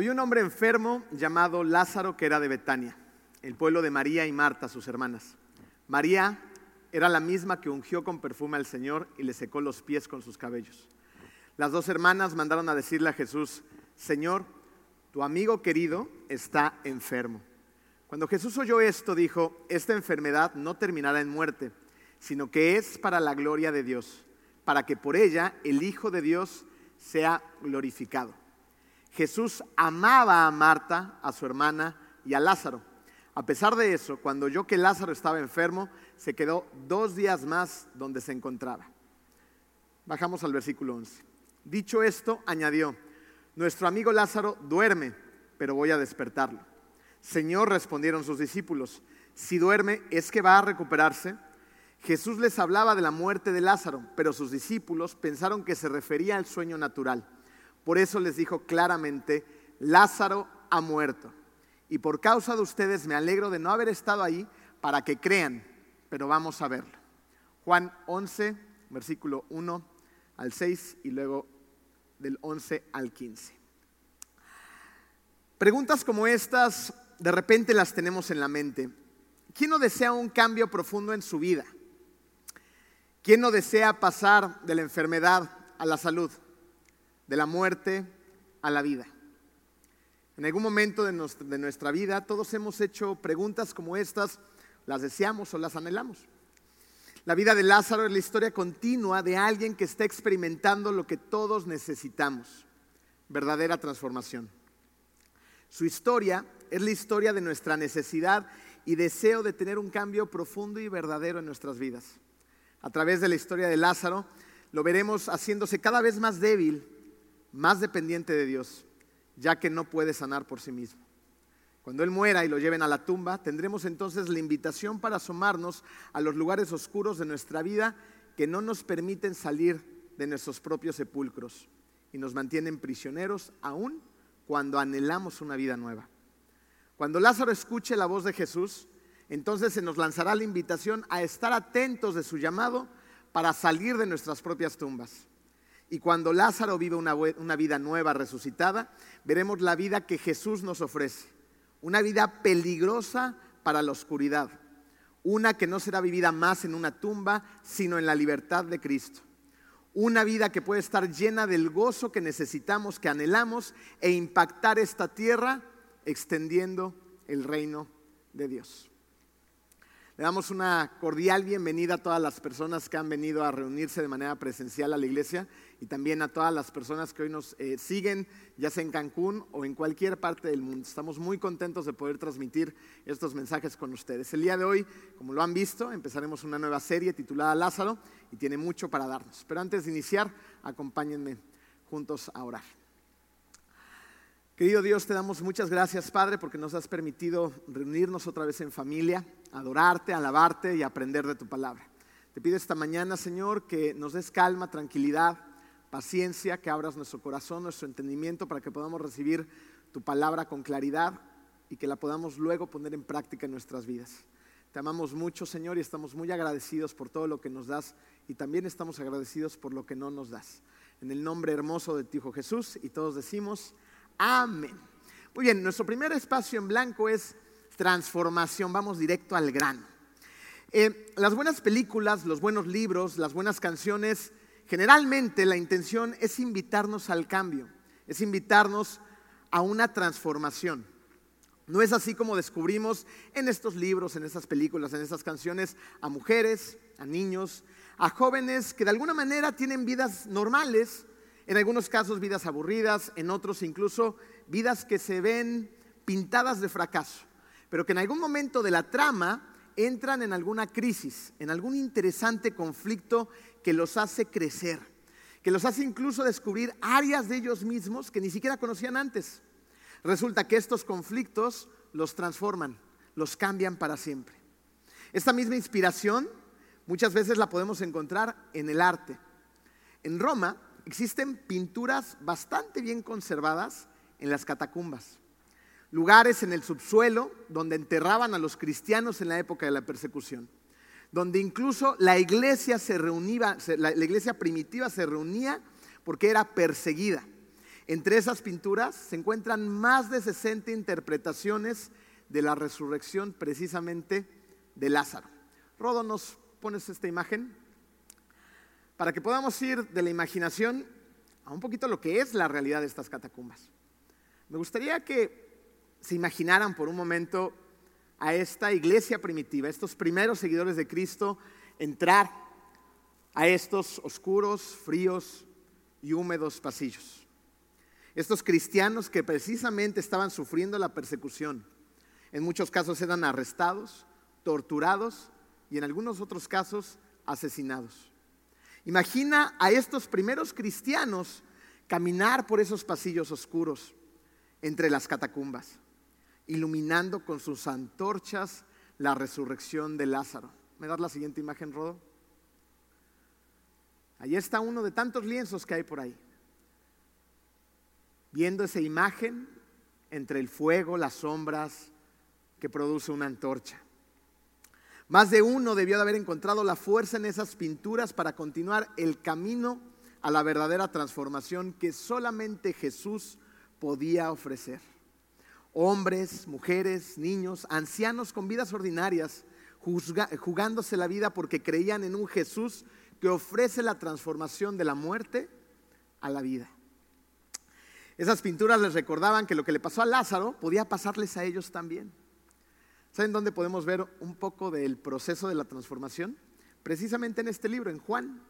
Había un hombre enfermo llamado Lázaro que era de Betania, el pueblo de María y Marta, sus hermanas. María era la misma que ungió con perfume al Señor y le secó los pies con sus cabellos. Las dos hermanas mandaron a decirle a Jesús, Señor, tu amigo querido está enfermo. Cuando Jesús oyó esto, dijo, esta enfermedad no terminará en muerte, sino que es para la gloria de Dios, para que por ella el Hijo de Dios sea glorificado. Jesús amaba a Marta, a su hermana y a Lázaro. A pesar de eso, cuando oyó que Lázaro estaba enfermo, se quedó dos días más donde se encontraba. Bajamos al versículo 11. Dicho esto, añadió, nuestro amigo Lázaro duerme, pero voy a despertarlo. Señor, respondieron sus discípulos, si duerme, ¿es que va a recuperarse? Jesús les hablaba de la muerte de Lázaro, pero sus discípulos pensaron que se refería al sueño natural. Por eso les dijo claramente, Lázaro ha muerto. Y por causa de ustedes me alegro de no haber estado ahí para que crean, pero vamos a verlo. Juan 11, versículo 1 al 6 y luego del 11 al 15. Preguntas como estas de repente las tenemos en la mente. ¿Quién no desea un cambio profundo en su vida? ¿Quién no desea pasar de la enfermedad a la salud, de la muerte a la vida? En algún momento de nuestra, vida todos hemos hecho preguntas como estas, las deseamos o las anhelamos. La vida de Lázaro es la historia continua de alguien que está experimentando lo que todos necesitamos, verdadera transformación. Su historia es la historia de nuestra necesidad y deseo de tener un cambio profundo y verdadero en nuestras vidas a través de la historia de Lázaro, lo veremos haciéndose cada vez más débil, más dependiente de Dios, ya que no puede sanar por sí mismo. Cuando Él muera y lo lleven a la tumba, tendremos entonces la invitación para asomarnos a los lugares oscuros de nuestra vida que no nos permiten salir de nuestros propios sepulcros y nos mantienen prisioneros aún cuando anhelamos una vida nueva. Cuando Lázaro escuche la voz de Jesús, entonces se nos lanzará la invitación a estar atentos de su llamado para salir de nuestras propias tumbas. Y cuando Lázaro vive una, vida nueva, resucitada, veremos la vida que Jesús nos ofrece. Una vida peligrosa para la oscuridad. Una que no será vivida más en una tumba, sino en la libertad de Cristo. Una vida que puede estar llena del gozo que necesitamos, que anhelamos, e impactar esta tierra extendiendo el reino de Dios. Le damos una cordial bienvenida a todas las personas que han venido a reunirse de manera presencial a la iglesia y también a todas las personas que hoy nos eh, siguen, ya sea en Cancún o en cualquier parte del mundo. Estamos muy contentos de poder transmitir estos mensajes con ustedes. El día de hoy, como lo han visto, empezaremos una nueva serie titulada Lázaro y tiene mucho para darnos. Pero antes de iniciar, acompáñenme juntos a orar. Querido Dios, te damos muchas gracias, Padre, porque nos has permitido reunirnos otra vez en familia, adorarte, alabarte y aprender de tu palabra. Te pido esta mañana, Señor, que nos des calma, tranquilidad, paciencia, que abras nuestro corazón, nuestro entendimiento para que podamos recibir tu palabra con claridad y que la podamos luego poner en práctica en nuestras vidas. Te amamos mucho, Señor, y estamos muy agradecidos por todo lo que nos das y también estamos agradecidos por lo que no nos das. En el nombre hermoso de tu Hijo Jesús y todos decimos, amén. Muy bien, nuestro primer espacio en blanco es transformación, vamos directo al grano. Eh, las buenas películas, los buenos libros, las buenas canciones, generalmente la intención es invitarnos al cambio, es invitarnos a una transformación. No es así como descubrimos en estos libros, en estas películas, en estas canciones a mujeres, a niños, a jóvenes que de alguna manera tienen vidas normales, en algunos casos vidas aburridas, en otros incluso vidas que se ven pintadas de fracaso, pero que en algún momento de la trama entran en alguna crisis, en algún interesante conflicto que los hace crecer, que los hace incluso descubrir áreas de ellos mismos que ni siquiera conocían antes. Resulta que estos conflictos los transforman, los cambian para siempre. Esta misma inspiración muchas veces la podemos encontrar en el arte. En Roma existen pinturas bastante bien conservadas en las catacumbas, lugares en el subsuelo donde enterraban a los cristianos en la época de la persecución, donde incluso la iglesia se reunía, la iglesia primitiva se reunía porque era perseguida. Entre esas pinturas se encuentran más de 60 interpretaciones de la resurrección precisamente de Lázaro. Rodo, ¿nos pones esta imagen? Para que podamos ir de la imaginación a un poquito lo que es la realidad de estas catacumbas. Me gustaría que se imaginaran por un momento a esta iglesia primitiva, estos primeros seguidores de Cristo, entrar a estos oscuros, fríos y húmedos pasillos. Estos cristianos que precisamente estaban sufriendo la persecución, en muchos casos eran arrestados, torturados y en algunos otros casos asesinados. Imagina a estos primeros cristianos caminar por esos pasillos oscuros entre las catacumbas, iluminando con sus antorchas la resurrección de Lázaro. ¿Me das la siguiente imagen, Rodo? Ahí está uno de tantos lienzos que hay por ahí viendo esa imagen entre el fuego, las sombras que produce una antorcha. Más de uno debió de haber encontrado la fuerza en esas pinturas para continuar el camino a la verdadera transformación que solamente Jesús podía ofrecer. Hombres, mujeres, niños, ancianos con vidas ordinarias, jugándose la vida porque creían en un Jesús que ofrece la transformación de la muerte a la vida. Esas pinturas les recordaban que lo que le pasó a Lázaro podía pasarles a ellos también. ¿Saben dónde podemos ver un poco del proceso de la transformación? Precisamente en este libro, en Juan,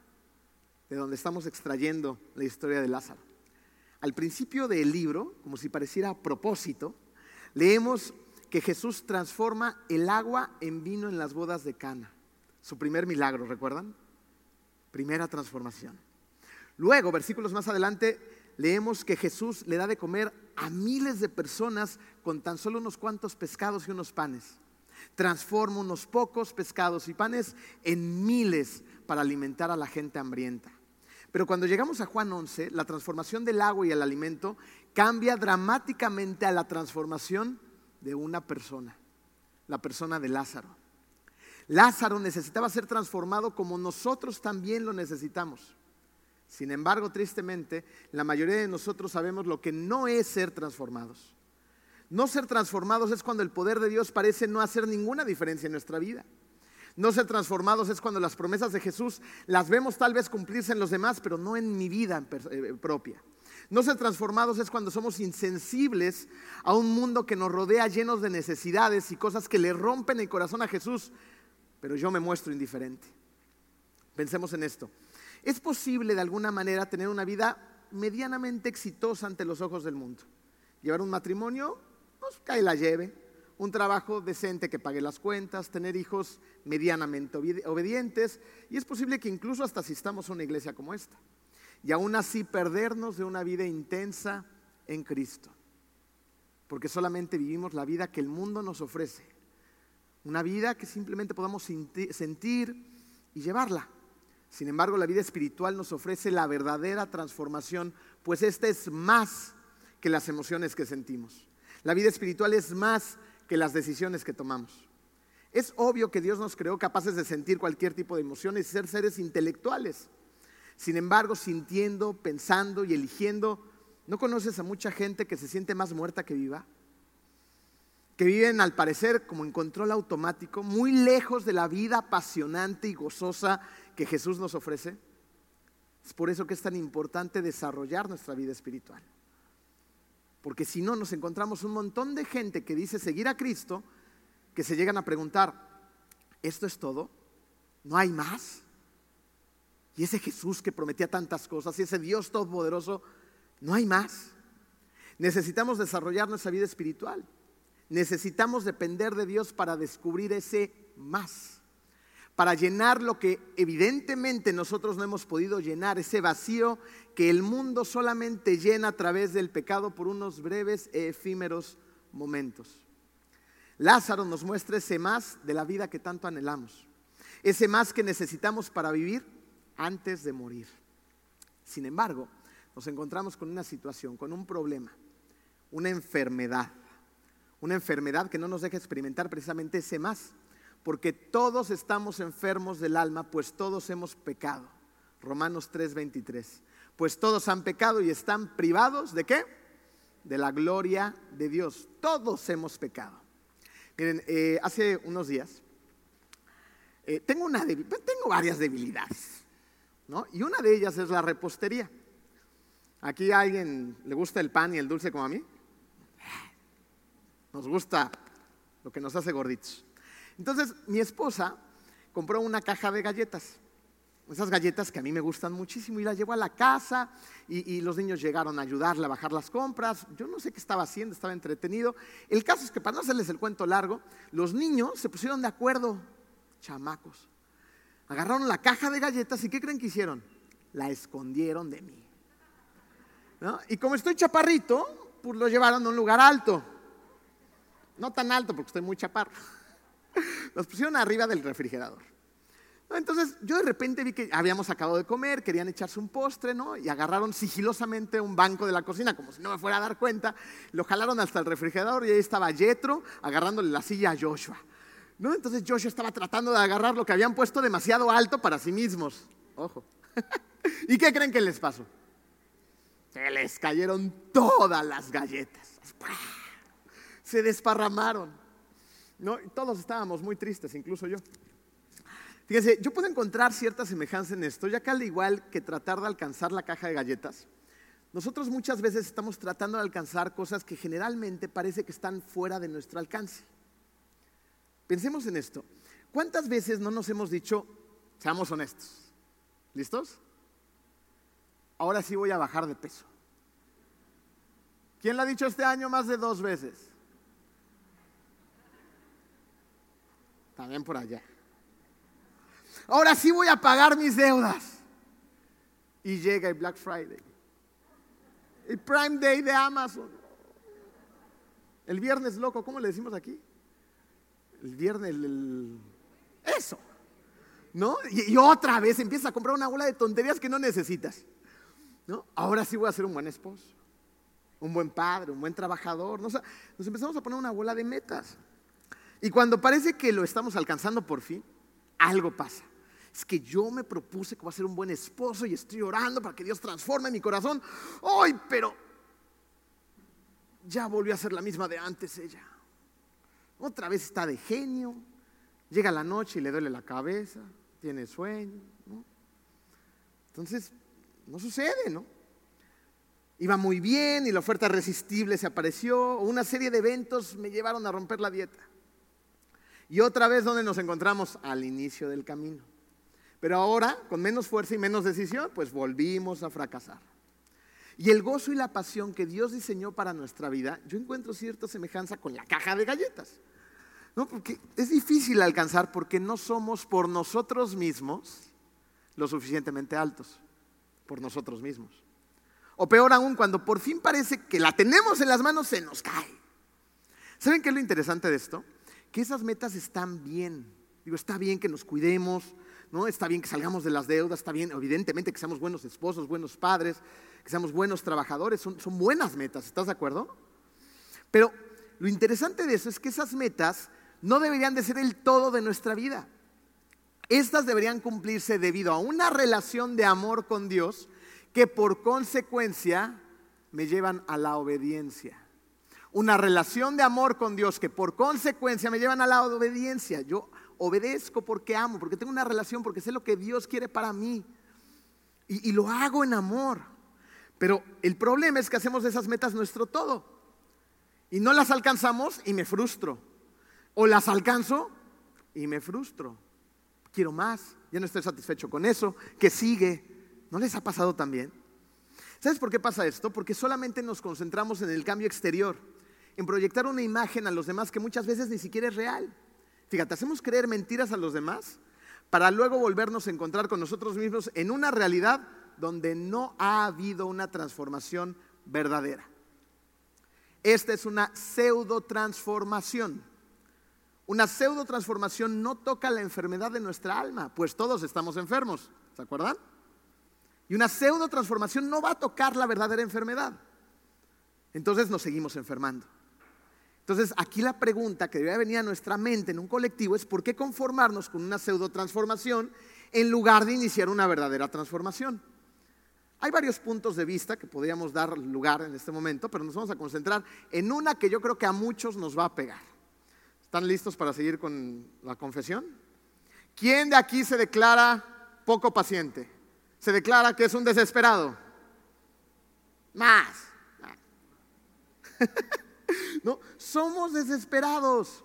de donde estamos extrayendo la historia de Lázaro. Al principio del libro, como si pareciera a propósito, leemos que Jesús transforma el agua en vino en las bodas de Cana. Su primer milagro, ¿recuerdan? Primera transformación. Luego, versículos más adelante, leemos que Jesús le da de comer a miles de personas con tan solo unos cuantos pescados y unos panes. Transforma unos pocos pescados y panes en miles para alimentar a la gente hambrienta. Pero cuando llegamos a Juan 11, la transformación del agua y el alimento cambia dramáticamente a la transformación de una persona, la persona de Lázaro. Lázaro necesitaba ser transformado como nosotros también lo necesitamos. Sin embargo, tristemente, la mayoría de nosotros sabemos lo que no es ser transformados. No ser transformados es cuando el poder de Dios parece no hacer ninguna diferencia en nuestra vida. No ser transformados es cuando las promesas de Jesús las vemos tal vez cumplirse en los demás, pero no en mi vida eh, propia. No ser transformados es cuando somos insensibles a un mundo que nos rodea llenos de necesidades y cosas que le rompen el corazón a Jesús, pero yo me muestro indiferente. Pensemos en esto. Es posible de alguna manera tener una vida medianamente exitosa ante los ojos del mundo. Llevar un matrimonio, pues cae la lleve. Un trabajo decente que pague las cuentas, tener hijos medianamente obedientes. Y es posible que incluso hasta asistamos a una iglesia como esta. Y aún así perdernos de una vida intensa en Cristo. Porque solamente vivimos la vida que el mundo nos ofrece. Una vida que simplemente podamos sentir y llevarla. Sin embargo, la vida espiritual nos ofrece la verdadera transformación, pues esta es más que las emociones que sentimos. La vida espiritual es más que las decisiones que tomamos. Es obvio que Dios nos creó capaces de sentir cualquier tipo de emociones y ser seres intelectuales. Sin embargo, sintiendo, pensando y eligiendo, ¿no conoces a mucha gente que se siente más muerta que viva? Que viven al parecer como en control automático, muy lejos de la vida apasionante y gozosa que Jesús nos ofrece. Es por eso que es tan importante desarrollar nuestra vida espiritual. Porque si no, nos encontramos un montón de gente que dice seguir a Cristo, que se llegan a preguntar, ¿esto es todo? ¿No hay más? Y ese Jesús que prometía tantas cosas, y ese Dios todopoderoso, ¿no hay más? Necesitamos desarrollar nuestra vida espiritual. Necesitamos depender de Dios para descubrir ese más, para llenar lo que evidentemente nosotros no hemos podido llenar, ese vacío que el mundo solamente llena a través del pecado por unos breves e efímeros momentos. Lázaro nos muestra ese más de la vida que tanto anhelamos, ese más que necesitamos para vivir antes de morir. Sin embargo, nos encontramos con una situación, con un problema, una enfermedad, una enfermedad que no nos deja experimentar precisamente ese más, porque todos estamos enfermos del alma, pues todos hemos pecado. Romanos 3:23. Pues todos han pecado y están privados de qué? De la gloria de Dios. Todos hemos pecado. Miren, eh, hace unos días eh, tengo, una tengo varias debilidades, Y una de ellas es la repostería. ¿Aquí a alguien le gusta el pan y el dulce como a mí? Nos gusta lo que nos hace gorditos. Entonces, mi esposa compró una caja de galletas esas galletas que a mí me gustan muchísimo y las llevo a la casa y, los niños llegaron a ayudarle a bajar las compras. Yo no sé qué estaba haciendo, estaba entretenido. El caso es que para no hacerles el cuento largo, los niños se pusieron de acuerdo, chamacos. Agarraron la caja de galletas y ¿qué creen que hicieron? La escondieron de mí. Y como estoy chaparrito, pues lo llevaron a un lugar alto. No tan alto porque estoy muy chaparro. Los pusieron arriba del refrigerador. Entonces yo de repente vi que habíamos acabado de comer, querían echarse un postre, ¿no? Y agarraron sigilosamente un banco de la cocina, como si no me fuera a dar cuenta, lo jalaron hasta el refrigerador y ahí estaba Jetro agarrándole la silla a Joshua. ¿No? Entonces Joshua estaba tratando de agarrar lo que habían puesto demasiado alto para sí mismos. Ojo. ¿Y qué creen que les pasó? Se les cayeron todas las galletas. Se desparramaron. ¿No? todos estábamos muy tristes, incluso yo. Fíjense, yo puedo encontrar cierta semejanza en esto, ya que al igual que tratar de alcanzar la caja de galletas, nosotros muchas veces estamos tratando de alcanzar cosas que generalmente parece que están fuera de nuestro alcance. Pensemos en esto. ¿Cuántas veces no nos hemos dicho, seamos honestos? ¿Listos? Ahora sí voy a bajar de peso. ¿Quién lo ha dicho este año más de dos veces? También por allá ahora sí voy a pagar mis deudas. Y llega el Black Friday, el Prime Day de Amazon, el viernes loco, ¿cómo le decimos aquí? El viernes, eso, ¿no? Y, otra vez empiezas a comprar una bola de tonterías que no necesitas, ¿no? Ahora sí voy a ser un buen esposo, un buen padre, un buen trabajador, nos empezamos a poner una bola de metas. Y cuando parece que lo estamos alcanzando por fin, algo pasa es que yo me propuse que voy a ser un buen esposo y estoy orando para que Dios transforme mi corazón. ¡Ay, pero ya volvió a ser la misma de antes ella! Otra vez está de genio, llega la noche y le duele la cabeza, tiene sueño. Entonces, no sucede, ¿no? Iba muy bien y la oferta irresistible se apareció, una serie de eventos me llevaron a romper la dieta. Y otra vez, ¿dónde nos encontramos? Al inicio del camino. Pero ahora, con menos fuerza y menos decisión, pues volvimos a fracasar. Y el gozo y la pasión que Dios diseñó para nuestra vida, yo encuentro cierta semejanza con la caja de galletas. ¿no? Porque es difícil alcanzar porque no somos por nosotros mismos lo suficientemente altos, por nosotros mismos. O peor aún, cuando por fin parece que la tenemos en las manos, se nos cae. ¿Saben qué es lo interesante de esto? Que esas metas están bien. Digo, está bien que nos cuidemos, ¿no? Está bien que salgamos de las deudas, está bien, evidentemente, que seamos buenos esposos, buenos padres, que seamos buenos trabajadores, son, buenas metas, ¿estás de acuerdo? Pero lo interesante de eso es que esas metas no deberían de ser el todo de nuestra vida. Estas deberían cumplirse debido a una relación de amor con Dios que por consecuencia me llevan a la obediencia. Una relación de amor con Dios que por consecuencia me llevan a la obediencia. Yo obedezco porque amo, porque tengo una relación, porque sé lo que Dios quiere para mí. Y lo hago en amor. Pero el problema es que hacemos de esas metas nuestro todo. Y no las alcanzamos y me frustro. O las alcanzo y me frustro. Quiero más, ya no estoy satisfecho con eso. ¿Qué sigue? ¿No les ha pasado también? ¿Sabes por qué pasa esto? Porque solamente nos concentramos en el cambio exterior, en proyectar una imagen a los demás que muchas veces ni siquiera es real. Fíjate, hacemos creer mentiras a los demás para luego volvernos a encontrar con nosotros mismos en una realidad donde no ha habido una transformación verdadera. Esta es una pseudo transformación. Una pseudo transformación no toca la enfermedad de nuestra alma, pues todos estamos enfermos, ¿se acuerdan? Y una pseudo transformación no va a tocar la verdadera enfermedad. Entonces nos seguimos enfermando. Entonces aquí la pregunta que debe venir a nuestra mente en un colectivo es ¿por qué conformarnos con una pseudo transformación en lugar de iniciar una verdadera transformación? Hay varios puntos de vista que podríamos dar lugar en este momento, pero nos vamos a concentrar en una que yo creo que a muchos nos va a pegar. ¿Están listos para seguir con la confesión? ¿Quién de aquí se declara poco paciente? ¿Se declara que es un desesperado? Más. no, somos desesperados.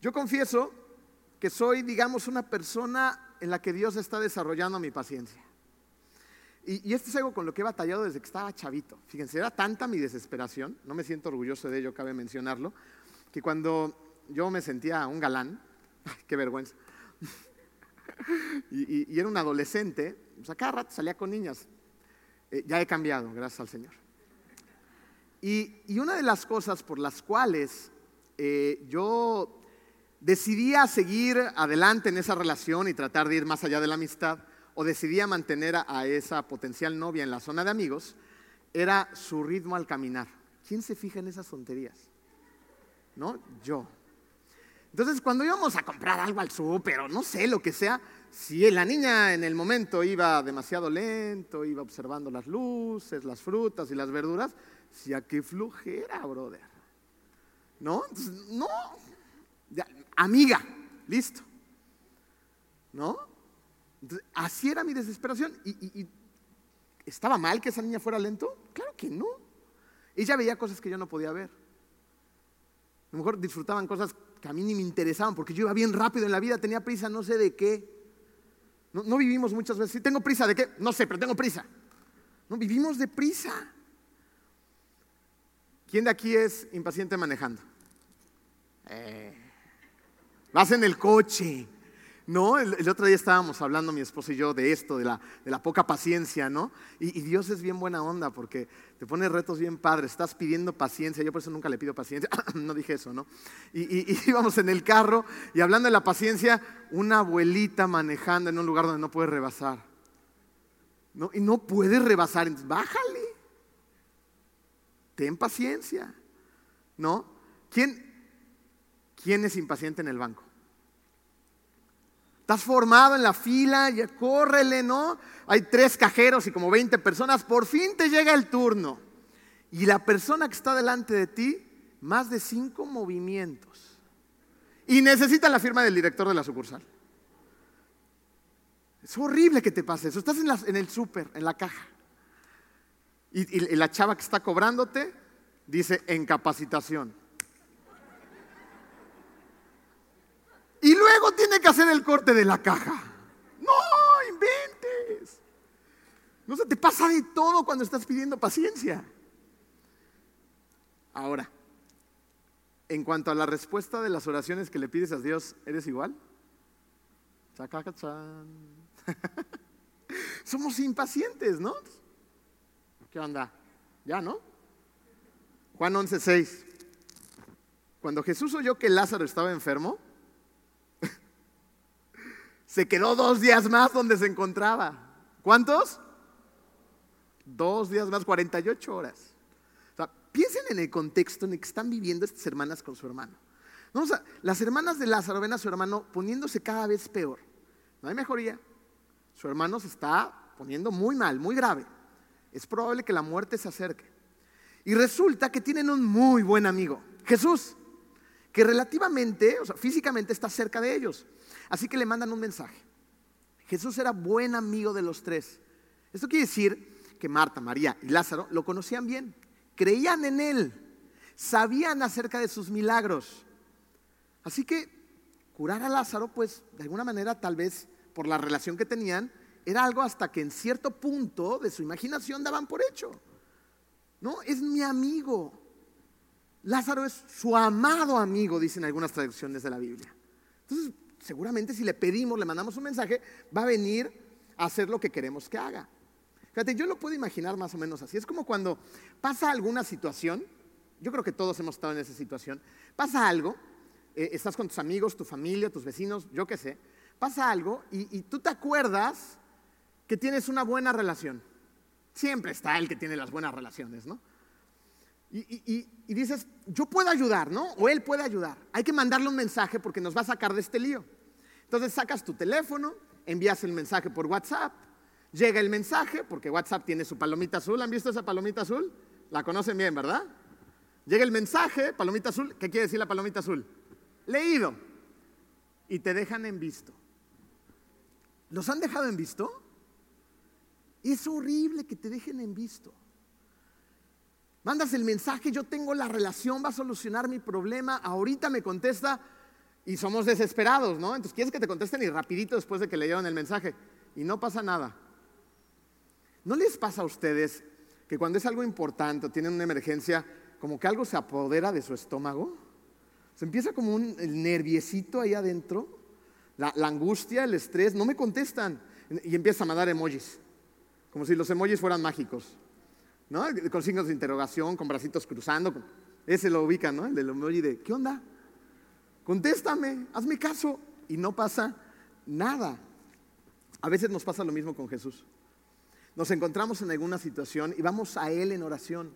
Yo confieso que soy, digamos, una persona en la que Dios está desarrollando mi paciencia. Y, esto es algo con lo que he batallado desde que estaba chavito. Fíjense, era tanta mi desesperación, no me siento orgulloso de ello, cabe mencionarlo, que cuando yo me sentía un galán, qué vergüenza, y, era un adolescente, pues a cada rato salía con niñas. Eh, ya he cambiado, gracias al Señor. Y, una de las cosas por las cuales eh, yo decidía seguir adelante en esa relación y tratar de ir más allá de la amistad, o decidía mantener a, esa potencial novia en la zona de amigos era su ritmo al caminar. ¿Quién se fija en esas tonterías? ¿No? Yo. Entonces, cuando íbamos a comprar algo al súper no sé, lo que sea, si la niña en el momento iba demasiado lento, iba observando las luces, las frutas y las verduras, si a qué flujera, brother. ¿No? no. amiga, listo. ¿No? Así era mi desesperación. Y, ¿Estaba mal que esa niña fuera lento? Claro que no. Ella veía cosas que yo no podía ver. A lo mejor disfrutaban cosas que a mí ni me interesaban, porque yo iba bien rápido en la vida, tenía prisa, no sé de qué. No, vivimos muchas veces. ¿Tengo prisa de qué? No sé, pero tengo prisa. No, vivimos de prisa. ¿Quién de aquí es impaciente manejando? Eh, vas en el coche no, el, otro día estábamos hablando mi esposo y yo de esto, de la, poca paciencia, ¿no? Y, Dios es bien buena onda porque te pone retos bien padres, estás pidiendo paciencia, yo por eso nunca le pido paciencia, no dije eso, ¿no? Y, y, íbamos en el carro y hablando de la paciencia, una abuelita manejando en un lugar donde no puede rebasar. ¿no? Y no puede rebasar, entonces bájale, ten paciencia, ¿no? ¿Quién, quién es impaciente en el banco? Estás formado en la fila, ya córrele, ¿no? Hay tres cajeros y como 20 personas, por fin te llega el turno. Y la persona que está delante de ti, más de cinco movimientos. Y necesita la firma del director de la sucursal. Es horrible que te pase eso. Estás en, el súper, en la caja. Y, y la chava que está cobrándote dice en capacitación. Y luego tiene que hacer el corte de la caja. No, inventes. No se te pasa de todo cuando estás pidiendo paciencia. Ahora, en cuanto a la respuesta de las oraciones que le pides a Dios, ¿eres igual? Somos impacientes, ¿no? ¿Qué onda? Ya, ¿no? Juan 11:6. Cuando Jesús oyó que Lázaro estaba enfermo, se quedó dos días más donde se encontraba. ¿Cuántos? Dos días más, 48 horas. O sea, piensen en el contexto en el que están viviendo estas hermanas con su hermano. las hermanas de Lázaro ven a su hermano poniéndose cada vez peor. No hay mejoría. Su hermano se está poniendo muy mal, muy grave. Es probable que la muerte se acerque. Y resulta que tienen un muy buen amigo, Jesús, que relativamente, o sea, físicamente está cerca de ellos. Así que le mandan un mensaje. Jesús era buen amigo de los tres. Esto quiere decir que Marta, María y Lázaro lo conocían bien, creían en él, sabían acerca de sus milagros. Así que curar a Lázaro, pues de alguna manera, tal vez por la relación que tenían, era algo hasta que en cierto punto de su imaginación daban por hecho. No, es mi amigo. Lázaro es su amado amigo, dicen algunas traducciones de la Biblia. Entonces, seguramente si le pedimos, le mandamos un mensaje, va a venir a hacer lo que queremos que haga. Fíjate, yo lo puedo imaginar más o menos así. Es como cuando pasa alguna situación, yo creo que todos hemos estado en esa situación, pasa algo, eh, estás con tus amigos, tu familia, tus vecinos, yo qué sé, pasa algo y, tú te acuerdas que tienes una buena relación. Siempre está el que tiene las buenas relaciones, ¿no? Y, y, dices, yo puedo ayudar, ¿no? O él puede ayudar. Hay que mandarle un mensaje porque nos va a sacar de este lío. Entonces sacas tu teléfono, envías el mensaje por WhatsApp, llega el mensaje, porque WhatsApp tiene su palomita azul. ¿Han visto esa palomita azul? La conocen bien, ¿verdad? Llega el mensaje, palomita azul. ¿Qué quiere decir la palomita azul? Leído. Y te dejan en visto. ¿Los han dejado en visto? Es horrible que te dejen en visto. Mandas el mensaje, yo tengo la relación, va a solucionar mi problema, ahorita me contesta y somos desesperados, ¿no? Entonces quieres que te contesten y rapidito después de que leyeron el mensaje y no pasa nada. ¿No les pasa a ustedes que cuando es algo importante o tienen una emergencia, como que algo se apodera de su estómago? Se empieza como un nerviecito ahí adentro, la, la angustia, el estrés, no me contestan y empieza a mandar emojis, como si los emojis fueran mágicos. ¿No? Con signos de interrogación, con bracitos cruzando. Ese lo ubican, ¿no? El del emoji de, ¿qué onda? Contéstame, hazme caso. Y no pasa nada. A veces nos pasa lo mismo con Jesús. Nos encontramos en alguna situación y vamos a Él en oración.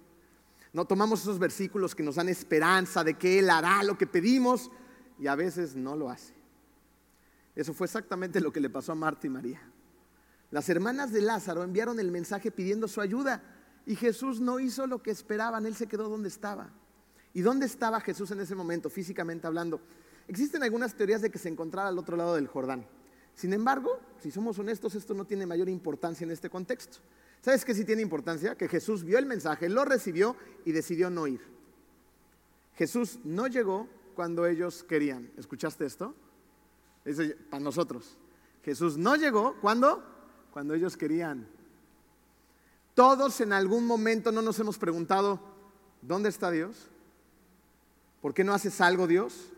No tomamos esos versículos que nos dan esperanza de que Él hará lo que pedimos y a veces no lo hace. Eso fue exactamente lo que le pasó a Marta y María. Las hermanas de Lázaro enviaron el mensaje pidiendo su ayuda y Jesús no hizo lo que esperaban, Él se quedó donde estaba. ¿Y dónde estaba Jesús en ese momento, físicamente hablando? Existen algunas teorías de que se encontraba al otro lado del Jordán. Sin embargo, si somos honestos, esto no tiene mayor importancia en este contexto. ¿Sabes qué sí tiene importancia? Que Jesús vio el mensaje, lo recibió y decidió no ir. Jesús no llegó cuando ellos querían. ¿Escuchaste esto? Para nosotros. Jesús no llegó cuando cuando ellos querían. Todos en algún momento no nos hemos preguntado, ¿dónde está Dios? ¿Por qué no haces algo, Dios?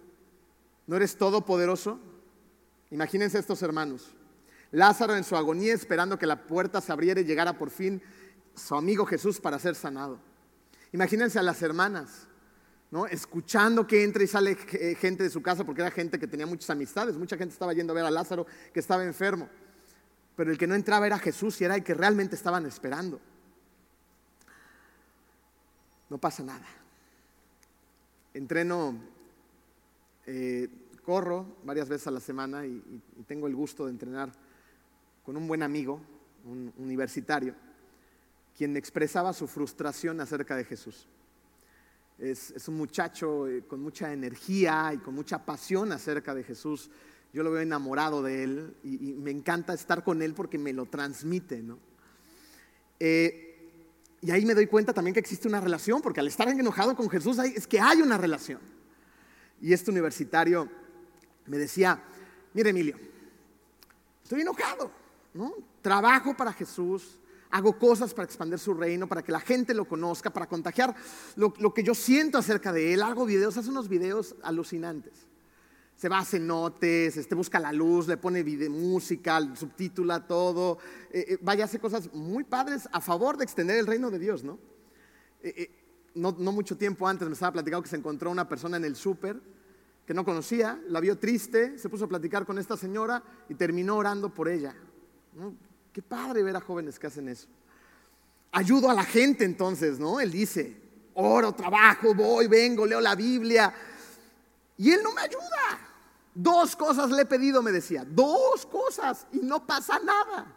¿No eres todopoderoso? Imagínense estos hermanos. Lázaro en su agonía esperando que la puerta se abriera y llegara por fin su amigo Jesús para ser sanado. Imagínense a las hermanas, ¿no? Escuchando que entra y sale gente de su casa porque era gente que tenía muchas amistades, mucha gente estaba yendo a ver a Lázaro que estaba enfermo. Pero el que no entraba era Jesús y era el que realmente estaban esperando. No pasa nada. Entreno, eh, corro varias veces a la semana y, tengo el gusto de entrenar con un buen amigo, un universitario, quien expresaba su frustración acerca de Jesús. Es, es un muchacho eh, con mucha energía y con mucha pasión acerca de Jesús yo lo veo enamorado de él y, me encanta estar con él porque me lo transmite, ¿no? Eh, y ahí me doy cuenta también que existe una relación, porque al estar enojado con Jesús es que hay una relación. Y este universitario me decía, mire Emilio, estoy enojado, ¿no? Trabajo para Jesús, hago cosas para expandir su reino, para que la gente lo conozca, para contagiar lo, lo que yo siento acerca de él. Hago videos, hace unos videos alucinantes se va a cenotes, este, busca la luz, le pone video, música, subtitula todo, eh, eh, vaya, hace cosas muy padres a favor de extender el reino de Dios, ¿no? Eh, no, no, mucho tiempo antes me estaba platicando que se encontró una persona en el súper que no conocía, la vio triste, se puso a platicar con esta señora y terminó orando por ella. Qué padre ver a jóvenes que hacen eso. Ayudo a la gente entonces, ¿no? Él dice, oro, trabajo, voy, vengo, leo la Biblia. Y Él no me ayuda. Dos cosas le he pedido, me decía. Dos cosas y no pasa nada.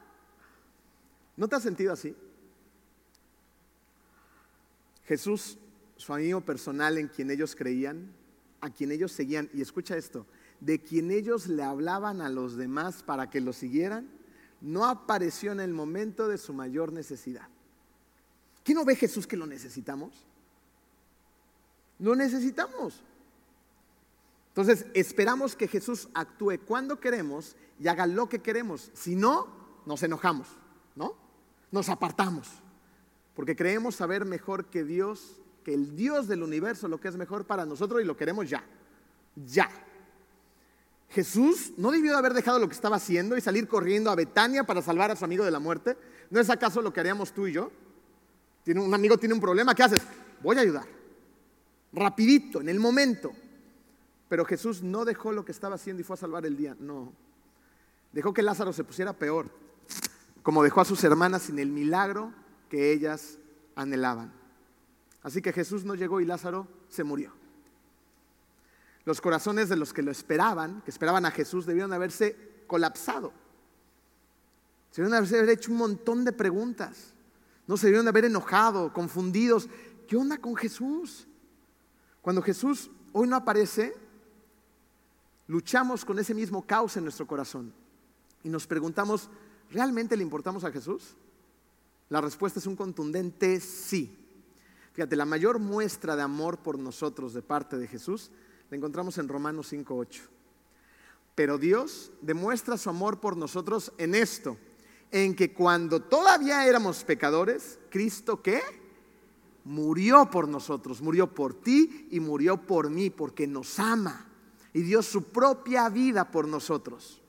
¿No te has sentido así? Jesús, su amigo personal en quien ellos creían, a quien ellos seguían, y escucha esto, de quien ellos le hablaban a los demás para que lo siguieran, no apareció en el momento de su mayor necesidad. ¿Quién no ve Jesús que lo necesitamos? Lo necesitamos. Entonces, esperamos que Jesús actúe cuando queremos y haga lo que queremos. Si no, nos enojamos, ¿no? Nos apartamos. Porque creemos saber mejor que Dios, que el Dios del universo, lo que es mejor para nosotros y lo queremos ya. Ya. Jesús no debió de haber dejado lo que estaba haciendo y salir corriendo a Betania para salvar a su amigo de la muerte. ¿No es acaso lo que haríamos tú y yo? Tiene un amigo tiene un problema, ¿qué haces? Voy a ayudar. Rapidito, en el momento. Pero Jesús no dejó lo que estaba haciendo y fue a salvar el día. No. Dejó que Lázaro se pusiera peor. Como dejó a sus hermanas sin el milagro que ellas anhelaban. Así que Jesús no llegó y Lázaro se murió. Los corazones de los que lo esperaban, que esperaban a Jesús, debieron haberse colapsado. Se debieron haber hecho un montón de preguntas. No se debieron haber enojado, confundidos. ¿Qué onda con Jesús? Cuando Jesús hoy no aparece, luchamos con ese mismo caos en nuestro corazón y nos preguntamos, ¿realmente le importamos a Jesús? La respuesta es un contundente sí. Fíjate, la mayor muestra de amor por nosotros de parte de Jesús la encontramos en Romanos 5.8. Pero Dios demuestra su amor por nosotros en esto, en que cuando todavía éramos pecadores, Cristo qué? Murió por nosotros, murió por ti y murió por mí, porque nos ama y dio su propia vida por nosotros.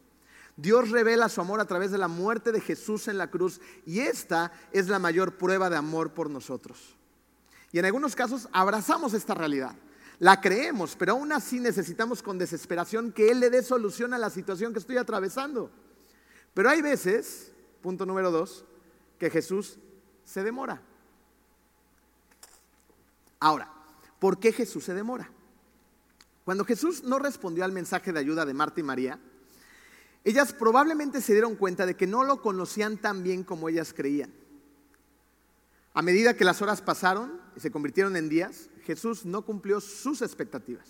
Dios revela su amor a través de la muerte de Jesús en la cruz y esta es la mayor prueba de amor por nosotros. Y en algunos casos abrazamos esta realidad. La creemos, pero aún así necesitamos con desesperación que Él le dé solución a la situación que estoy atravesando. Pero hay veces, punto número dos, que Jesús se demora. Ahora, ¿por qué Jesús se demora? Cuando Jesús no respondió al mensaje de ayuda de Marta y María, ellas probablemente se dieron cuenta de que no lo conocían tan bien como ellas creían. A medida que las horas pasaron y se convirtieron en días, Jesús no cumplió sus expectativas.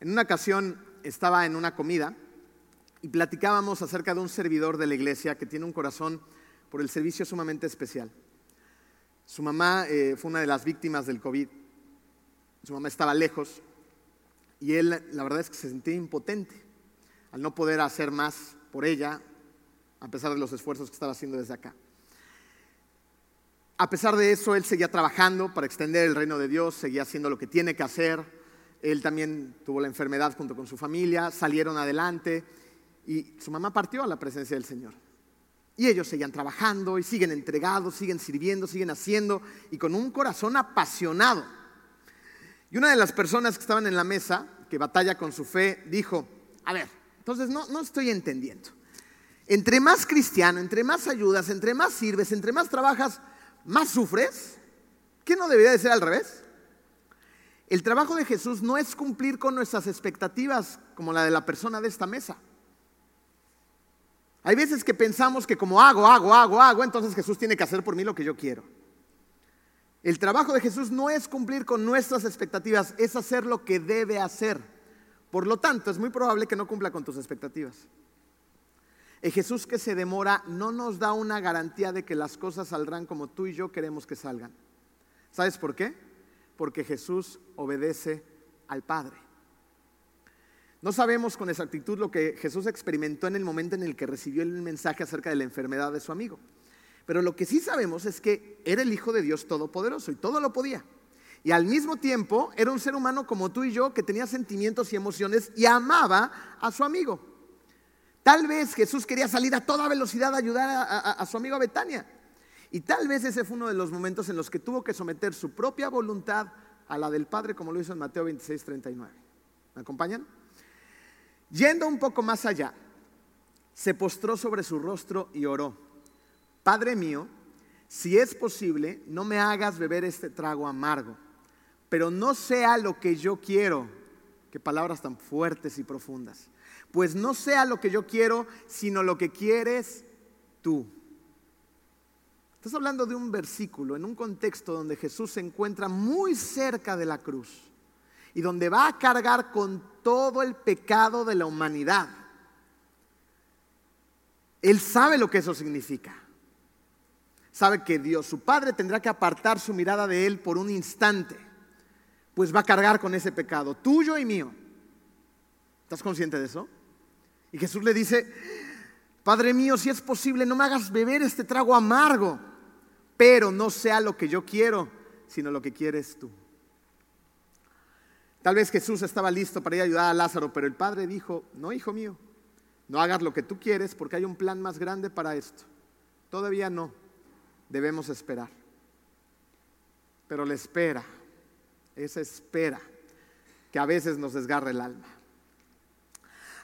En una ocasión estaba en una comida y platicábamos acerca de un servidor de la iglesia que tiene un corazón por el servicio sumamente especial. Su mamá eh, fue una de las víctimas del COVID. Su mamá estaba lejos y él, la verdad es que se sentía impotente al no poder hacer más por ella, a pesar de los esfuerzos que estaba haciendo desde acá. A pesar de eso, él seguía trabajando para extender el reino de Dios, seguía haciendo lo que tiene que hacer. Él también tuvo la enfermedad junto con su familia, salieron adelante y su mamá partió a la presencia del Señor. Y ellos seguían trabajando y siguen entregados, siguen sirviendo, siguen haciendo y con un corazón apasionado. Y una de las personas que estaban en la mesa, que batalla con su fe, dijo, a ver, entonces no, no estoy entendiendo. Entre más cristiano, entre más ayudas, entre más sirves, entre más trabajas, más sufres, ¿qué no debería de ser al revés? El trabajo de Jesús no es cumplir con nuestras expectativas como la de la persona de esta mesa. Hay veces que pensamos que como hago, hago, hago, hago, entonces Jesús tiene que hacer por mí lo que yo quiero. El trabajo de Jesús no es cumplir con nuestras expectativas, es hacer lo que debe hacer. Por lo tanto, es muy probable que no cumpla con tus expectativas. El Jesús que se demora no nos da una garantía de que las cosas saldrán como tú y yo queremos que salgan. ¿Sabes por qué? Porque Jesús obedece al Padre. No sabemos con exactitud lo que Jesús experimentó en el momento en el que recibió el mensaje acerca de la enfermedad de su amigo. Pero lo que sí sabemos es que era el Hijo de Dios Todopoderoso y todo lo podía. Y al mismo tiempo era un ser humano como tú y yo que tenía sentimientos y emociones y amaba a su amigo. Tal vez Jesús quería salir a toda velocidad a ayudar a, su amigo Betania. Y tal vez ese fue uno de los momentos en los que tuvo que someter su propia voluntad a la del Padre, como lo hizo en Mateo 26, 39. ¿Me acompañan? Yendo un poco más allá, se postró sobre su rostro y oró. Padre mío, si es posible, no me hagas beber este trago amargo, pero no sea lo que yo quiero, qué palabras tan fuertes y profundas, pues no sea lo que yo quiero, sino lo que quieres tú. Estás hablando de un versículo en un contexto donde Jesús se encuentra muy cerca de la cruz y donde va a cargar con todo el pecado de la humanidad. Él sabe lo que eso significa. Sabe que Dios, su Padre, tendrá que apartar su mirada de Él por un instante, pues va a cargar con ese pecado, tuyo y mío. ¿Estás consciente de eso? Y Jesús le dice, Padre mío, si es posible, no me hagas beber este trago amargo pero no sea lo que yo quiero, sino lo que quieres tú. Tal vez Jesús estaba listo para ir a ayudar a Lázaro, pero el padre dijo, no, hijo mío, no hagas lo que tú quieres porque hay un plan más grande para esto. Todavía no, debemos esperar. Pero la espera, esa espera que a veces nos desgarra el alma.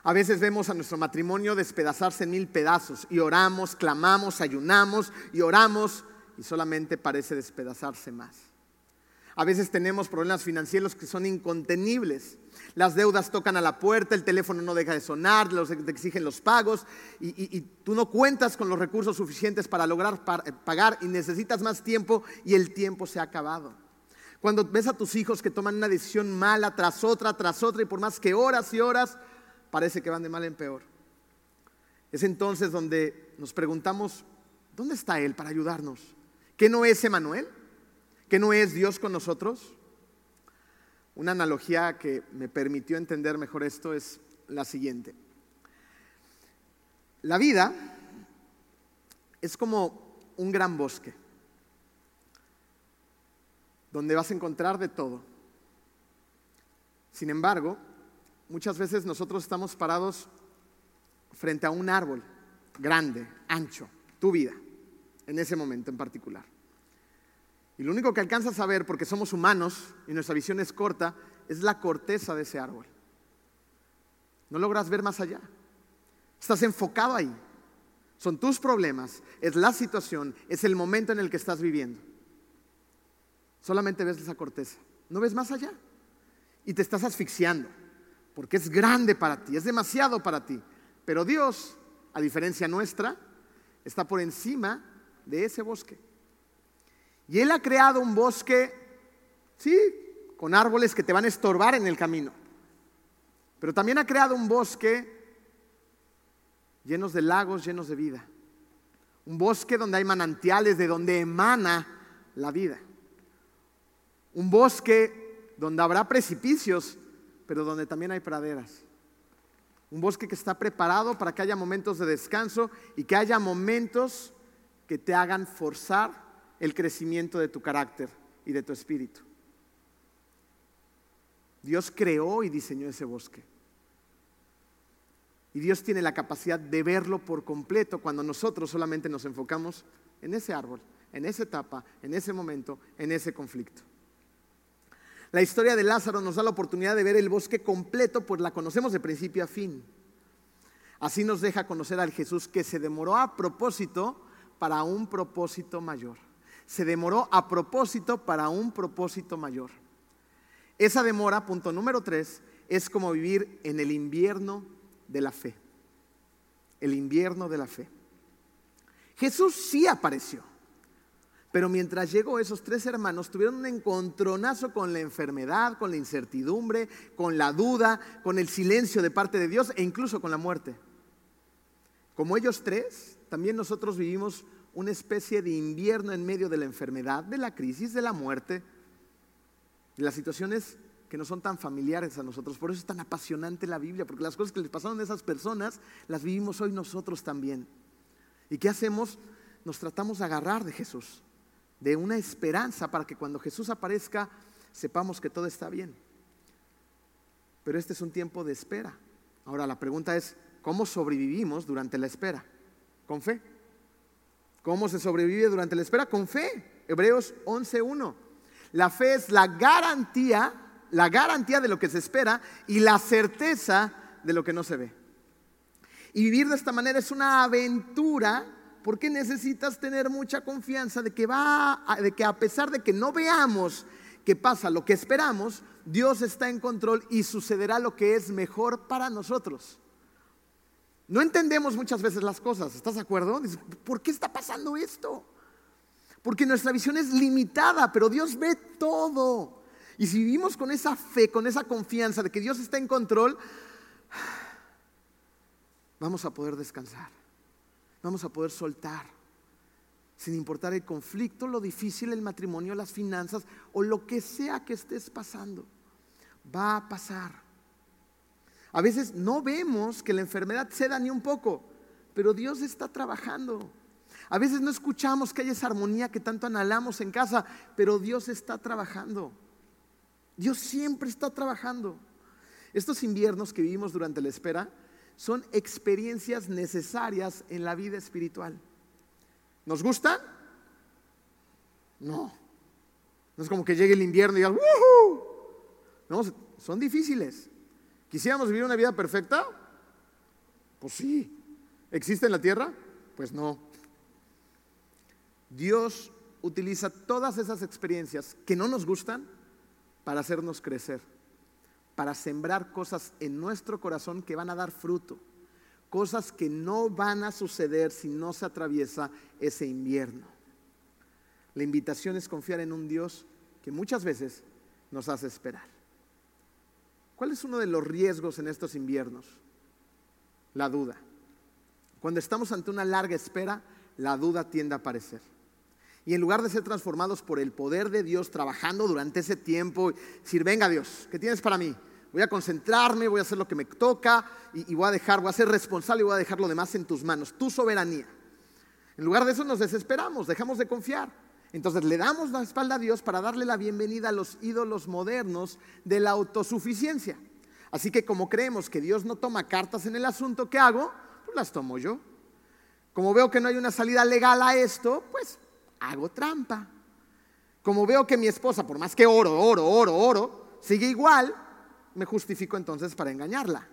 A veces vemos a nuestro matrimonio despedazarse en mil pedazos y oramos, clamamos, ayunamos y oramos y solamente parece despedazarse más. A veces tenemos problemas financieros que son incontenibles. Las deudas tocan a la puerta, el teléfono no deja de sonar, los, exigen los pagos y, y, tú no cuentas con los recursos suficientes para lograr eh, pagar y necesitas más tiempo y el tiempo se ha acabado. Cuando ves a tus hijos que toman una decisión mala tras otra, tras otra y por más que horas y horas, parece que van de mal en peor. Es entonces donde nos preguntamos, ¿dónde está Él para ayudarnos? ¿Qué no es Emanuel? ¿Qué no es Dios con nosotros? Una analogía que me permitió entender mejor esto es la siguiente. La vida es como un gran bosque donde vas a encontrar de todo. Sin embargo, muchas veces nosotros estamos parados frente a un árbol grande, ancho, tu vida en ese momento en particular. Y lo único que alcanzas a ver, porque somos humanos y nuestra visión es corta, es la corteza de ese árbol. No logras ver más allá. Estás enfocado ahí. Son tus problemas, es la situación, es el momento en el que estás viviendo. Solamente ves esa corteza, no ves más allá. Y te estás asfixiando, porque es grande para ti, es demasiado para ti. Pero Dios, a diferencia nuestra, está por encima de ese bosque. Y Él ha creado un bosque, sí, con árboles que te van a estorbar en el camino. Pero también ha creado un bosque llenos de lagos, llenos de vida. Un bosque donde hay manantiales, de donde emana la vida. Un bosque donde habrá precipicios, pero donde también hay praderas. Un bosque que está preparado para que haya momentos de descanso y que haya momentos que te hagan forzar el crecimiento de tu carácter y de tu espíritu. Dios creó y diseñó ese bosque. Y Dios tiene la capacidad de verlo por completo cuando nosotros solamente nos enfocamos en ese árbol, en esa etapa, en ese momento, en ese conflicto. La historia de Lázaro nos da la oportunidad de ver el bosque completo, pues la conocemos de principio a fin. Así nos deja conocer al Jesús que se demoró a propósito para un propósito mayor. Se demoró a propósito para un propósito mayor. Esa demora, punto número tres, es como vivir en el invierno de la fe. El invierno de la fe. Jesús sí apareció. Pero mientras llegó, esos tres hermanos tuvieron un encontronazo con la enfermedad, con la incertidumbre, con la duda, con el silencio de parte de Dios e incluso con la muerte. Como ellos tres, también nosotros vivimos una especie de invierno en medio de la enfermedad, de la crisis, de la muerte, de las situaciones que no son tan familiares a nosotros. Por eso es tan apasionante la Biblia, porque las cosas que les pasaron a esas personas las vivimos hoy nosotros también. ¿Y qué hacemos? Nos tratamos de agarrar de Jesús, de una esperanza para que cuando Jesús aparezca sepamos que todo está bien. Pero este es un tiempo de espera. Ahora la pregunta es, ¿cómo sobrevivimos durante la espera? Con fe. ¿Cómo se sobrevive durante la espera? Con fe. Hebreos 11.1. La fe es la garantía, la garantía de lo que se espera y la certeza de lo que no se ve. Y vivir de esta manera es una aventura porque necesitas tener mucha confianza de que va, de que a pesar de que no veamos que pasa lo que esperamos, Dios está en control y sucederá lo que es mejor para nosotros. No entendemos muchas veces las cosas, ¿estás de acuerdo? ¿Por qué está pasando esto? Porque nuestra visión es limitada, pero Dios ve todo. Y si vivimos con esa fe, con esa confianza de que Dios está en control, vamos a poder descansar, vamos a poder soltar, sin importar el conflicto, lo difícil, el matrimonio, las finanzas o lo que sea que estés pasando. Va a pasar. A veces no vemos que la enfermedad ceda ni un poco, pero Dios está trabajando. A veces no escuchamos que hay esa armonía que tanto anhelamos en casa, pero Dios está trabajando. Dios siempre está trabajando. Estos inviernos que vivimos durante la espera son experiencias necesarias en la vida espiritual. ¿Nos gustan? No. No es como que llegue el invierno y digan, ¡Woohoo! No, son difíciles. ¿Quisiéramos vivir una vida perfecta? Pues sí. ¿Existe en la tierra? Pues no. Dios utiliza todas esas experiencias que no nos gustan para hacernos crecer, para sembrar cosas en nuestro corazón que van a dar fruto, cosas que no van a suceder si no se atraviesa ese invierno. La invitación es confiar en un Dios que muchas veces nos hace esperar. ¿Cuál es uno de los riesgos en estos inviernos? La duda. Cuando estamos ante una larga espera, la duda tiende a aparecer. Y en lugar de ser transformados por el poder de Dios trabajando durante ese tiempo, decir, venga Dios, ¿qué tienes para mí? Voy a concentrarme, voy a hacer lo que me toca y, voy a dejar, voy a ser responsable y voy a dejar lo demás en tus manos, tu soberanía. En lugar de eso nos desesperamos, dejamos de confiar. Entonces le damos la espalda a Dios para darle la bienvenida a los ídolos modernos de la autosuficiencia. Así que como creemos que Dios no toma cartas en el asunto, ¿qué hago? Pues las tomo yo. Como veo que no hay una salida legal a esto, pues hago trampa. Como veo que mi esposa, por más que oro, oro, oro, oro, sigue igual, me justifico entonces para engañarla.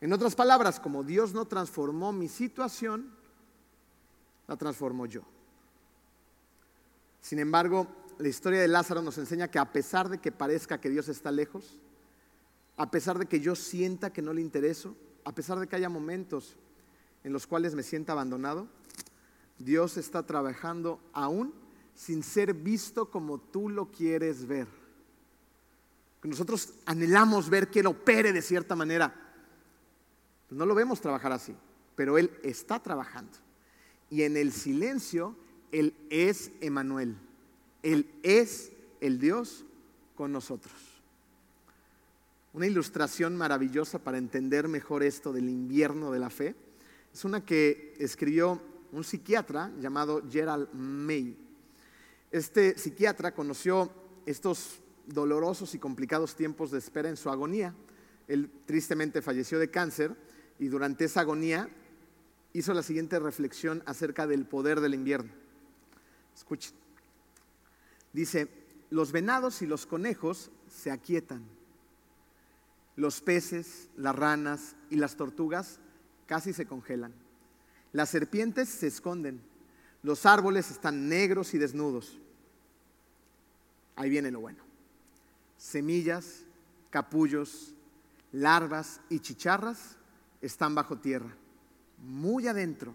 En otras palabras, como Dios no transformó mi situación, la transformo yo. Sin embargo, la historia de Lázaro nos enseña que a pesar de que parezca que Dios está lejos, a pesar de que yo sienta que no le intereso, a pesar de que haya momentos en los cuales me sienta abandonado, Dios está trabajando aún sin ser visto como tú lo quieres ver. Nosotros anhelamos ver que Él opere de cierta manera. No lo vemos trabajar así, pero Él está trabajando. Y en el silencio él es Emanuel. Él es el Dios con nosotros. Una ilustración maravillosa para entender mejor esto del invierno de la fe es una que escribió un psiquiatra llamado Gerald May. Este psiquiatra conoció estos dolorosos y complicados tiempos de espera en su agonía. Él tristemente falleció de cáncer y durante esa agonía hizo la siguiente reflexión acerca del poder del invierno. Escuchen. Dice, los venados y los conejos se aquietan. Los peces, las ranas y las tortugas casi se congelan. Las serpientes se esconden. Los árboles están negros y desnudos. Ahí viene lo bueno. Semillas, capullos, larvas y chicharras están bajo tierra, muy adentro,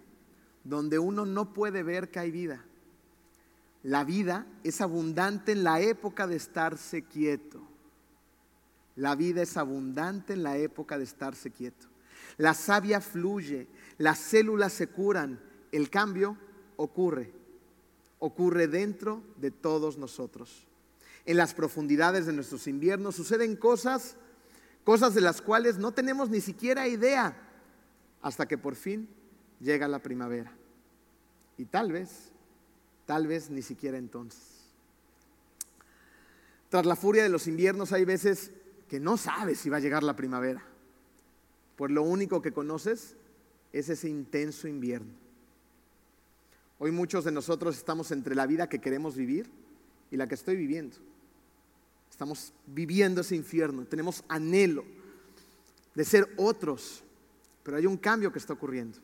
donde uno no puede ver que hay vida. La vida es abundante en la época de estarse quieto. La vida es abundante en la época de estarse quieto. La savia fluye, las células se curan, el cambio ocurre. Ocurre dentro de todos nosotros. En las profundidades de nuestros inviernos suceden cosas, cosas de las cuales no tenemos ni siquiera idea hasta que por fin llega la primavera. Y tal vez Tal vez ni siquiera entonces. Tras la furia de los inviernos hay veces que no sabes si va a llegar la primavera. Pues lo único que conoces es ese intenso invierno. Hoy muchos de nosotros estamos entre la vida que queremos vivir y la que estoy viviendo. Estamos viviendo ese infierno, tenemos anhelo de ser otros, pero hay un cambio que está ocurriendo.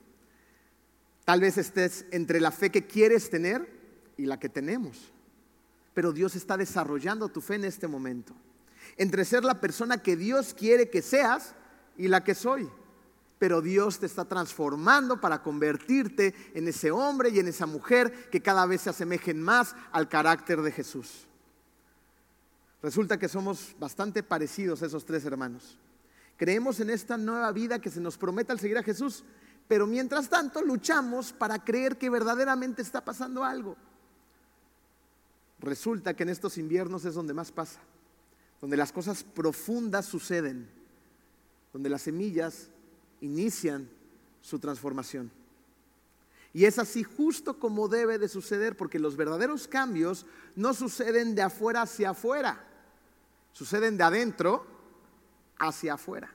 Tal vez estés entre la fe que quieres tener y la que tenemos. Pero Dios está desarrollando tu fe en este momento. Entre ser la persona que Dios quiere que seas y la que soy. Pero Dios te está transformando para convertirte en ese hombre y en esa mujer que cada vez se asemejen más al carácter de Jesús. Resulta que somos bastante parecidos esos tres hermanos. Creemos en esta nueva vida que se nos promete al seguir a Jesús, pero mientras tanto luchamos para creer que verdaderamente está pasando algo. Resulta que en estos inviernos es donde más pasa, donde las cosas profundas suceden, donde las semillas inician su transformación. Y es así justo como debe de suceder, porque los verdaderos cambios no suceden de afuera hacia afuera, suceden de adentro hacia afuera.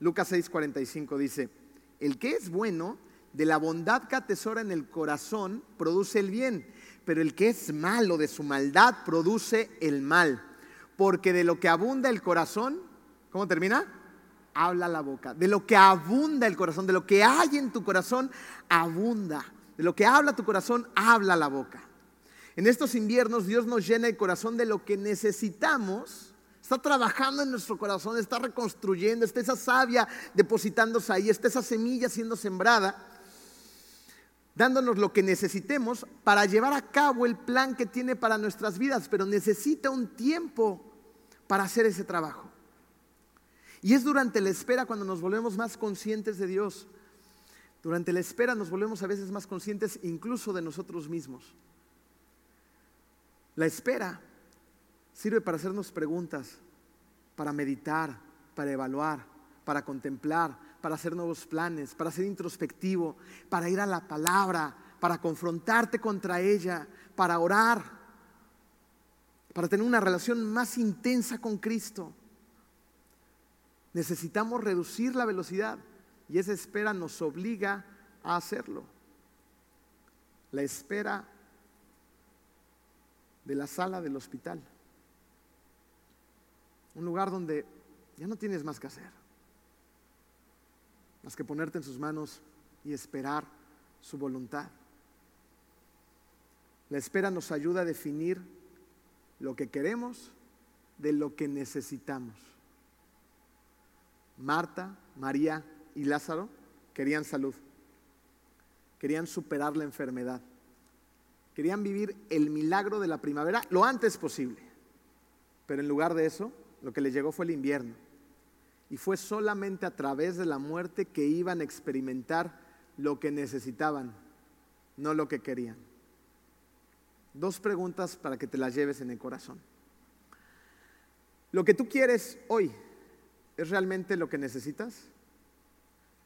Lucas 6:45 dice, el que es bueno, de la bondad que atesora en el corazón, produce el bien, pero el que es malo de su maldad, produce el mal. Porque de lo que abunda el corazón, ¿cómo termina? Habla la boca. De lo que abunda el corazón, de lo que hay en tu corazón, abunda. De lo que habla tu corazón, habla la boca. En estos inviernos Dios nos llena el corazón de lo que necesitamos Está trabajando en nuestro corazón, está reconstruyendo, está esa savia depositándose ahí, está esa semilla siendo sembrada, dándonos lo que necesitemos para llevar a cabo el plan que tiene para nuestras vidas, pero necesita un tiempo para hacer ese trabajo. Y es durante la espera cuando nos volvemos más conscientes de Dios. Durante la espera nos volvemos a veces más conscientes incluso de nosotros mismos. La espera Sirve para hacernos preguntas, para meditar, para evaluar, para contemplar, para hacer nuevos planes, para ser introspectivo, para ir a la palabra, para confrontarte contra ella, para orar, para tener una relación más intensa con Cristo. Necesitamos reducir la velocidad y esa espera nos obliga a hacerlo. La espera de la sala del hospital. Un lugar donde ya no tienes más que hacer, más que ponerte en sus manos y esperar su voluntad. La espera nos ayuda a definir lo que queremos de lo que necesitamos. Marta, María y Lázaro querían salud, querían superar la enfermedad, querían vivir el milagro de la primavera lo antes posible. Pero en lugar de eso, lo que les llegó fue el invierno. Y fue solamente a través de la muerte que iban a experimentar lo que necesitaban, no lo que querían. Dos preguntas para que te las lleves en el corazón. ¿Lo que tú quieres hoy es realmente lo que necesitas?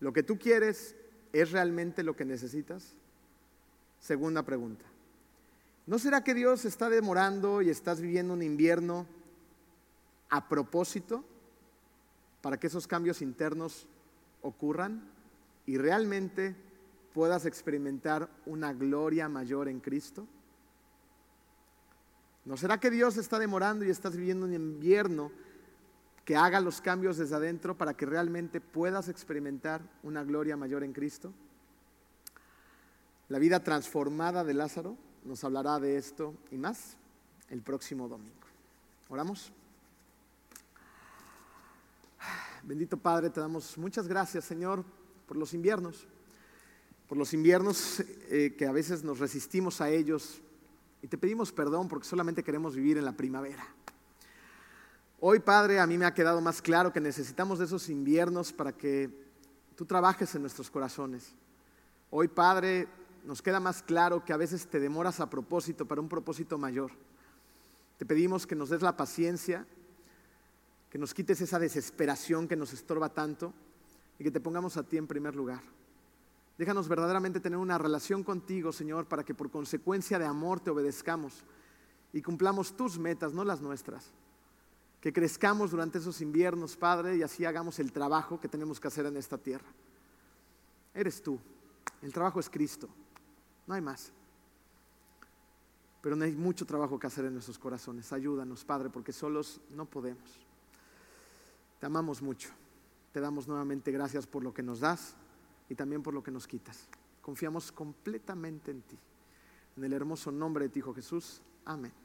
¿Lo que tú quieres es realmente lo que necesitas? Segunda pregunta. ¿No será que Dios está demorando y estás viviendo un invierno a propósito para que esos cambios internos ocurran y realmente puedas experimentar una gloria mayor en Cristo? ¿No será que Dios está demorando y estás viviendo un invierno que haga los cambios desde adentro para que realmente puedas experimentar una gloria mayor en Cristo? La vida transformada de Lázaro nos hablará de esto y más el próximo domingo. ¿Oramos? Bendito Padre, te damos muchas gracias, Señor, por los inviernos, por los inviernos eh, que a veces nos resistimos a ellos y te pedimos perdón porque solamente queremos vivir en la primavera. Hoy, Padre, a mí me ha quedado más claro que necesitamos de esos inviernos para que tú trabajes en nuestros corazones. Hoy, Padre, nos queda más claro que a veces te demoras a propósito para un propósito mayor. Te pedimos que nos des la paciencia que nos quites esa desesperación que nos estorba tanto y que te pongamos a ti en primer lugar. Déjanos verdaderamente tener una relación contigo, Señor, para que por consecuencia de amor te obedezcamos y cumplamos tus metas, no las nuestras. Que crezcamos durante esos inviernos, Padre, y así hagamos el trabajo que tenemos que hacer en esta tierra. Eres tú. El trabajo es Cristo. No hay más. Pero no hay mucho trabajo que hacer en nuestros corazones. Ayúdanos, Padre, porque solos no podemos. Te amamos mucho. Te damos nuevamente gracias por lo que nos das y también por lo que nos quitas. Confiamos completamente en ti. En el hermoso nombre de ti, Hijo Jesús. Amén.